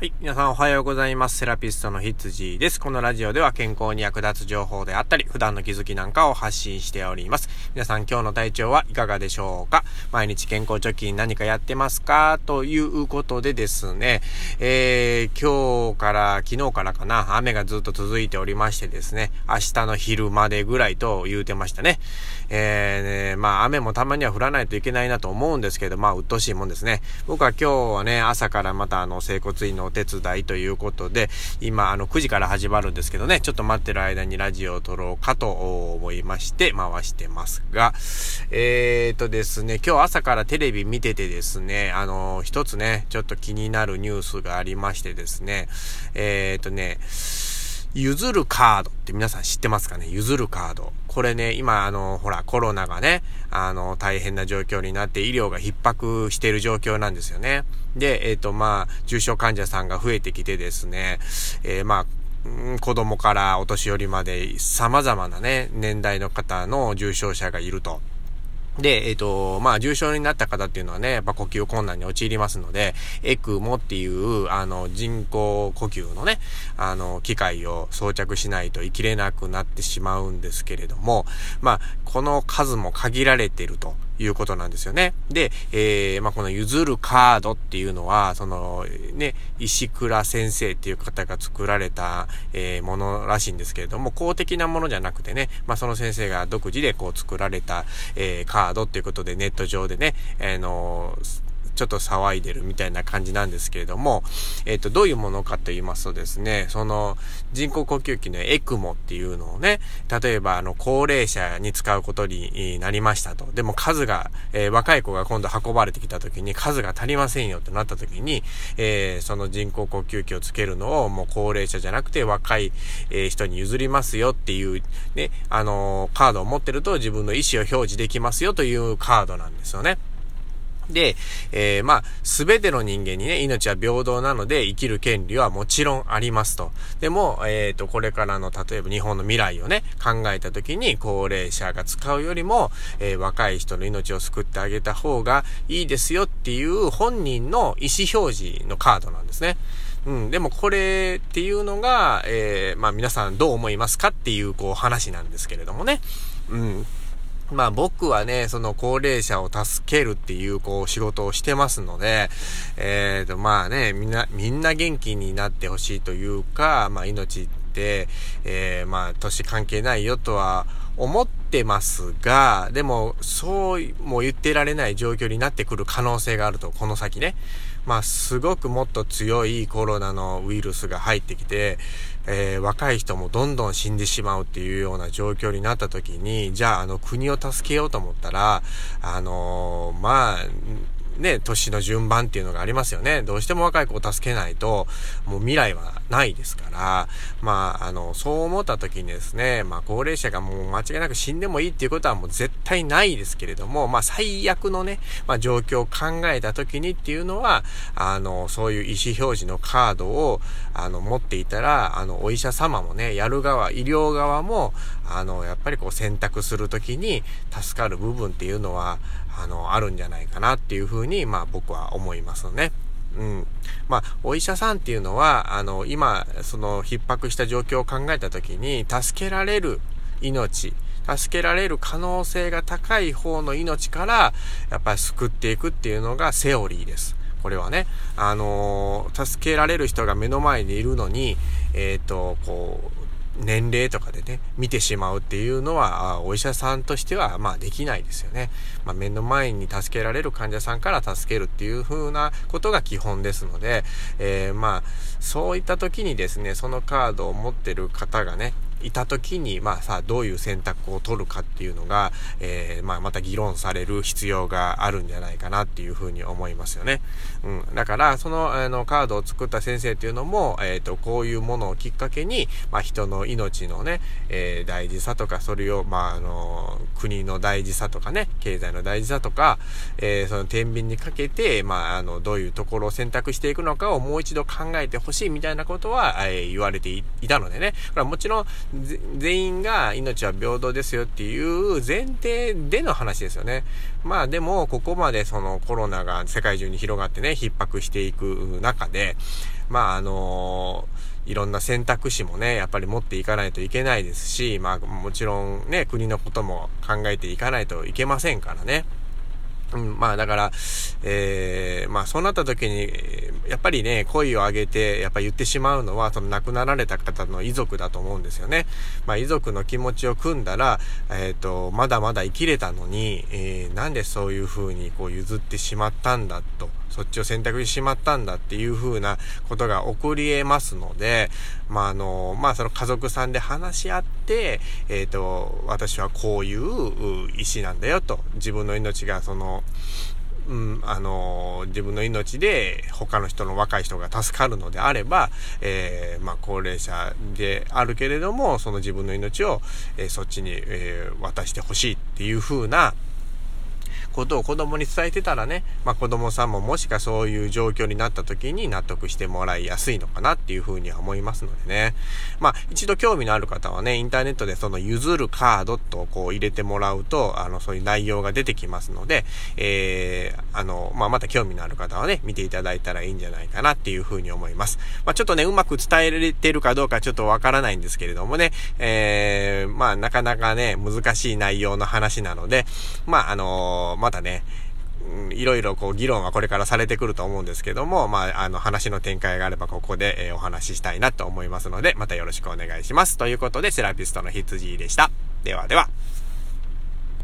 はい。皆さんおはようございます。セラピストのひつじです。このラジオでは健康に役立つ情報であったり、普段の気づきなんかを発信しております。皆さん今日の体調はいかがでしょうか？毎日健康貯金何かやってますか？ということでですね、えー、今日から、昨日からかな、雨がずっと続いておりましてですね、明日の昼までぐらいと言うてましたね。えー、ね、まあ雨もたまには降らないといけないなと思うんですけど、まあ鬱陶しいもんですね。僕は今日はね、朝からまたあの、整骨院のお手伝いということで、今、あの、9時から始まるんですけどね、ちょっと待ってる間にラジオを撮ろうかと思いまして回してますが、えーとですね、今日朝からテレビ見ててですね、あの、一つね、ちょっと気になるニュースがありましてですね、えーとね、譲るカードって皆さん知ってますかね？譲るカード。これね、今、あの、ほら、コロナがね、あの、大変な状況になって医療が逼迫している状況なんですよね。で、えっ、ー、と、まあ、重症患者さんが増えてきてですね、えー、まあ、子供からお年寄りまで様々なね、年代の方の重症者がいると。で、えっ、ー、と、まあ、重症になった方っていうのはね、やっぱ呼吸困難に陥りますので、エクモっていう、あの、人工呼吸のね、あの、機械を装着しないと生きれなくなってしまうんですけれども、まあ、この数も限られてると。いうことなんですよね。で、えー、まあ、この譲るカードっていうのは、その、ね、石倉先生っていう方が作られた、えー、ものらしいんですけれども、公的なものじゃなくてね、まあ、その先生が独自でこう作られた、えー、カードっていうことでネット上でね、あ、えー、のちょっと騒いでるみたいな感じなんですけれども、えっ、ー、と、どういうものかと言いますとですね、その人工呼吸器のエクモっていうのをね、例えばあの、高齢者に使うことになりましたと。でも数が、えー、若い子が今度運ばれてきた時に数が足りませんよってなった時に、えー、その人工呼吸器をつけるのをもう高齢者じゃなくて若い、え、人に譲りますよっていう、ね、あのカードを持ってると自分の意思を表示できますよというカードなんですよね。で、えー、まあ、すべての人間にね、命は平等なので生きる権利はもちろんありますと。でも、えっ、ー、と、これからの、例えば日本の未来をね、考えた時に、高齢者が使うよりも、えー、若い人の命を救ってあげた方がいいですよっていう本人の意思表示のカードなんですね。うん、でもこれっていうのが、えー、まあ皆さんどう思いますかっていう、こう話なんですけれどもね。うん。まあ僕はね、その高齢者を助けるっていうこう仕事をしてますので、えっ、ー、とまあね、みんな、みんな元気になってほしいというか、まあ命って、えー、まあ年関係ないよとは思っててますが、でもそうも言ってられない状況になってくる可能性があると、この先ね。まあすごくもっと強いコロナのウイルスが入ってきて、えー、若い人もどんどん死んでしまうっていうような状況になった時に、じゃああの国を助けようと思ったら、あのー、まあ、ね、年の順番っていうのがありますよね。どうしても若い子を助けないと、もう未来はないですから、まあ、あの、そう思った時にですね、まあ、高齢者がもう間違いなく死んでもいいっていうことはもう絶対ないですけれども、まあ、最悪のね、まあ、状況を考えた時にっていうのは、あの、そういう意思表示のカードを、あの、持っていたら、あの、お医者様もね、やる側、医療側も、あの、やっぱりこう選択するときに助かる部分っていうのは、あの、あるんじゃないかなっていうふうに、まあ僕は思いますね。うん。まあ、お医者さんっていうのは、あの、今、その、逼迫した状況を考えたときに、助けられる命、助けられる可能性が高い方の命から、やっぱり救っていくっていうのがセオリーです。これはね、あのー、助けられる人が目の前にいるのに、えっ、ー、と、こう、年齢とかでね、見てしまうっていうのは、お医者さんとしては、まあできないですよね。まあ目の前に助けられる患者さんから助けるっていう風なことが基本ですので、えー、まあ、そういった時にですね、そのカードを持ってる方がね、いた時に、まあさ、どういう選択を取るかっていうのが、えー、まあまた議論される必要があるんじゃないかなっていうふうに思いますよね。うん。だから、その、あの、カードを作った先生っていうのも、えっ、ー、と、こういうものをきっかけに、まあ人の命のね、えー、大事さとか、それを、まああの、国の大事さとかね、経済の大事さとか、えー、その天秤にかけて、まああの、どういうところを選択していくのかをもう一度考えてほしいみたいなことは、えー、言われていたのでね。これはもちろん、全員が命は平等ですよっていう前提での話ですよね。まあでも、ここまでそのコロナが世界中に広がってね、逼迫していく中で、まあ、あのいろんな選択肢もね、やっぱり持っていかないといけないですし、まあ、もちろんね、国のことも考えていかないといけませんからね。うん、まあだから、えー、まあそうなった時に、やっぱりね、声を上げて、やっぱ言ってしまうのは、その亡くなられた方の遺族だと思うんですよね。まあ遺族の気持ちを組んだら、えっ、ー、と、まだまだ生きれたのに、えー、なんでそういう風にこう譲ってしまったんだと。そっちを選択してしまったんだっていう風なことが起こり得ますので、まあ、あの、まあ、その家族さんで話し合って、えっ、ー、と、私はこういう意思なんだよと、自分の命がその、うん、あの、自分の命で他の人の若い人が助かるのであれば、えー、まあ、高齢者であるけれども、その自分の命を、えー、そっちに、えー、渡してほしいっていう風な、ことを子供に伝えてたらね、まあ子供さんももしかそういう状況になった時に納得してもらいやすいのかなっていうふうには思いますのでね。まあ一度興味のある方はね、インターネットでその譲るカードとこう入れてもらうと、あのそういう内容が出てきますので、えー、あの、まあまた興味のある方はね、見ていただいたらいいんじゃないかなっていうふうに思います。まあちょっとね、うまく伝えられてるかどうかちょっとわからないんですけれどもね、えー、まあなかなかね、難しい内容の話なので、まああのまたね、いろいろこう議論はこれからされてくると思うんですけども、まあ、あの話の展開があればここで、え、お話ししたいなと思いますので、またよろしくお願いします。ということで、セラピストの羊でした。ではでは。